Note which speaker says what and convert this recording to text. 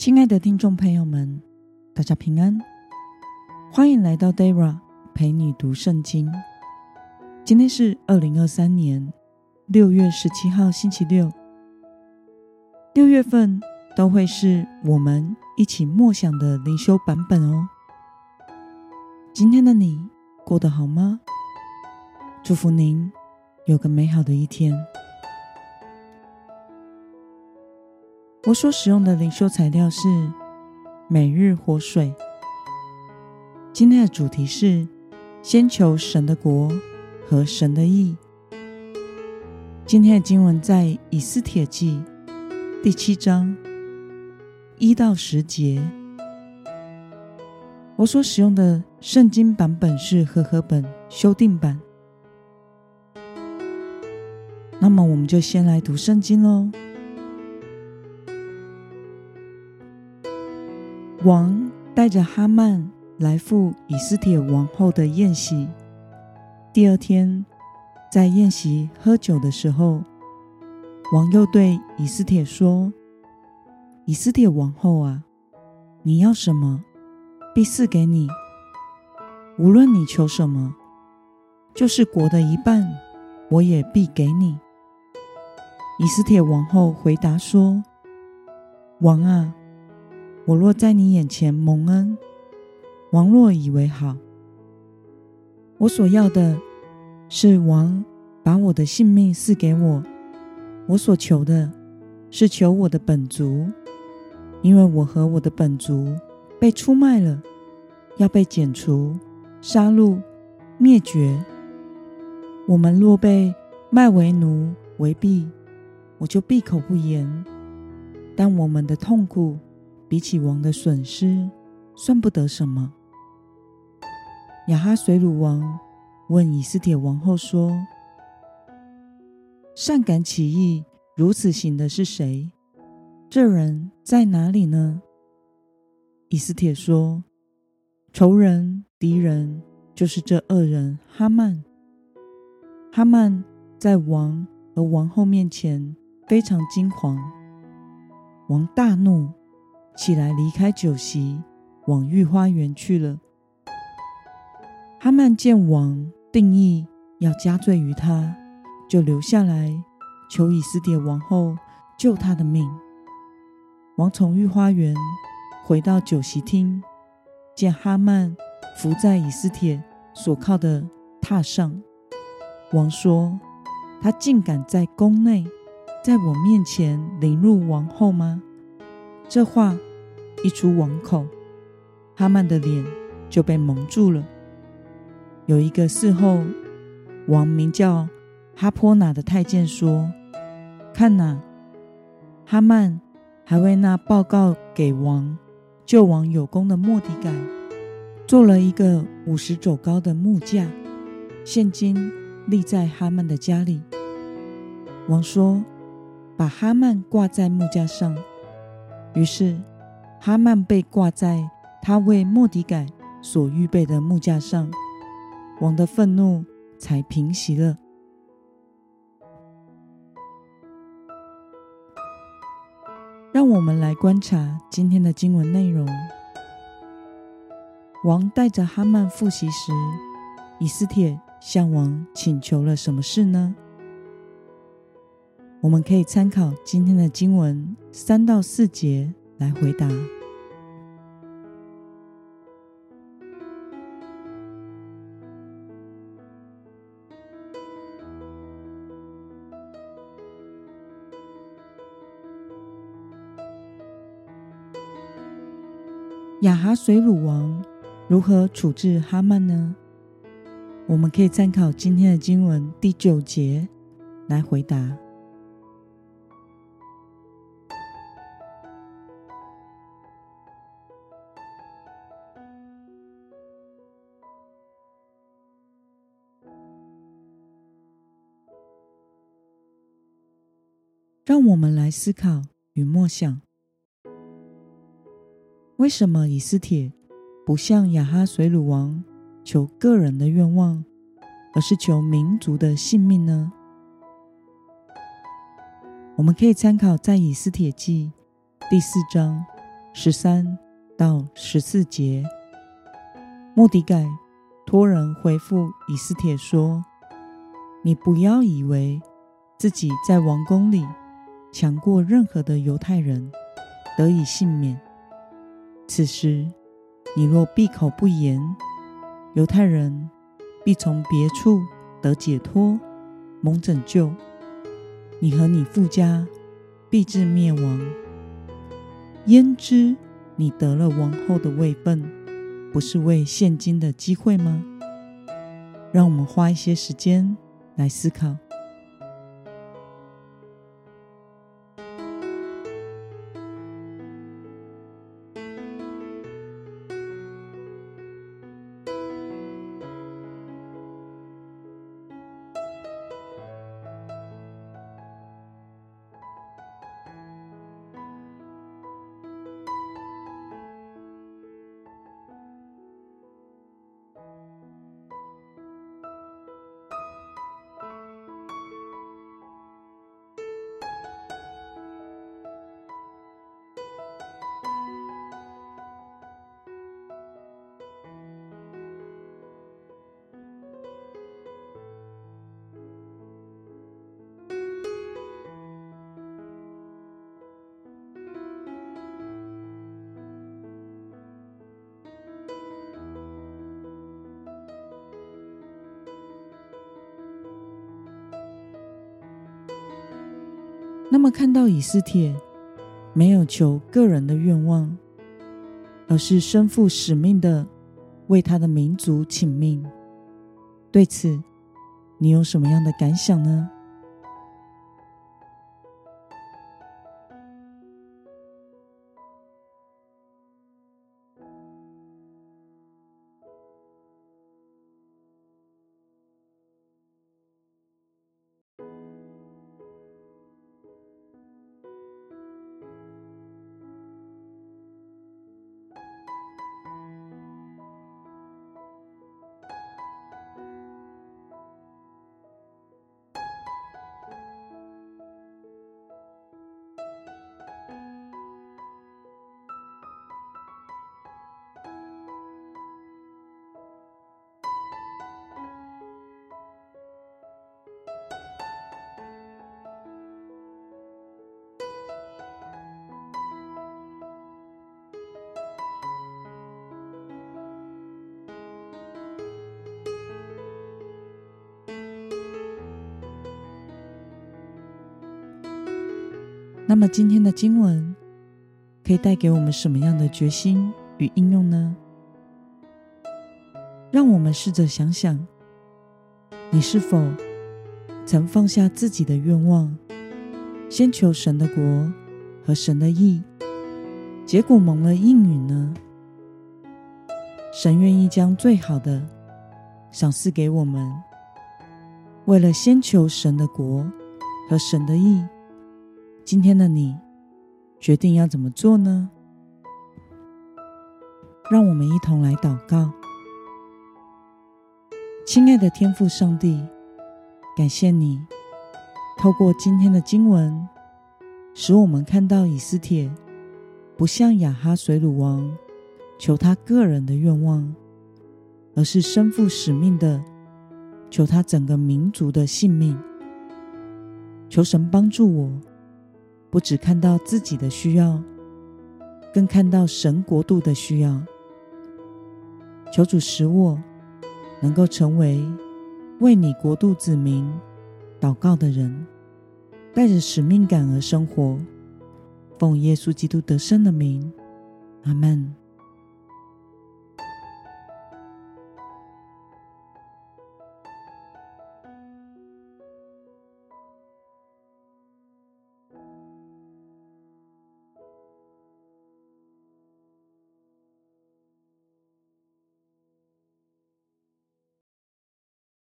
Speaker 1: 亲爱的听众朋友们，大家平安，欢迎来到 Dara 陪你读圣经。今天是二零二三年六月十七号，星期六。六月份都会是我们一起默想的灵修版本哦。今天的你过得好吗？祝福您有个美好的一天。我所使用的灵修材料是每日活水。今天的主题是先求神的国和神的义。今天的经文在以斯帖记第七章一到十节。我所使用的圣经版本是和合本修订版。那么，我们就先来读圣经喽。王带着哈曼来赴以斯帖王后的宴席。第二天，在宴席喝酒的时候，王又对以斯帖说：“以斯帖王后啊，你要什么，必赐给你；无论你求什么，就是国的一半，我也必给你。”以斯帖王后回答说：“王啊。”我若在你眼前蒙恩，王若以为好，我所要的是王把我的性命赐给我。我所求的是求我的本族，因为我和我的本族被出卖了，要被剪除、杀戮、灭绝。我们若被卖为奴为婢，我就闭口不言。但我们的痛苦。比起王的损失，算不得什么。亚哈水鲁王问以斯帖王后说：“善感起意如此行的是谁？这人在哪里呢？”以斯帖说：“仇人、敌人，就是这恶人哈曼。哈曼在王和王后面前非常惊惶，王大怒。”起来，离开酒席，往御花园去了。哈曼见王定义要加罪于他，就留下来求以斯帖王后救他的命。王从御花园回到酒席厅，见哈曼伏在以斯帖所靠的榻上。王说：“他竟敢在宫内，在我面前凌辱王后吗？”这话。一出王口，哈曼的脸就被蒙住了。有一个伺候王名叫哈波拿的太监说：“看哪，哈曼还为那报告给王救王有功的莫迪改，做了一个五十肘高的木架，现今立在哈曼的家里。”王说：“把哈曼挂在木架上。”于是。哈曼被挂在他为莫底改所预备的木架上，王的愤怒才平息了。让我们来观察今天的经文内容。王带着哈曼复习时，以斯帖向王请求了什么事呢？我们可以参考今天的经文三到四节。来回答。亚哈水乳王如何处置哈曼呢？我们可以参考今天的经文第九节来回答。让我们来思考与默想：为什么以斯帖不向亚哈随鲁王求个人的愿望，而是求民族的性命呢？我们可以参考在以斯帖记第四章十三到十四节。莫底改托人回复以斯帖说：“你不要以为自己在王宫里强过任何的犹太人，得以幸免。此时你若闭口不言，犹太人必从别处得解脱，蒙拯救。你和你父家必至灭亡。焉知你得了王后的位分，不是为现今的机会吗？让我们花一些时间来思考。”那么，看到以斯帖没有求个人的愿望，而是身负使命的为他的民族请命，对此你有什么样的感想呢？那么今天的经文可以带给我们什么样的决心与应用呢？让我们试着想想，你是否曾放下自己的愿望，先求神的国和神的意，结果蒙了应允呢？神愿意将最好的赏赐给我们，为了先求神的国和神的意。今天的你决定要怎么做呢？让我们一同来祷告。亲爱的天父上帝，感谢你透过今天的经文，使我们看到以斯帖不像亚哈随鲁王求他个人的愿望，而是身负使命的求他整个民族的性命。求神帮助我。不只看到自己的需要，更看到神国度的需要。求主使我能够成为为你国度子民祷告的人，带着使命感而生活。奉耶稣基督得胜的名，阿门。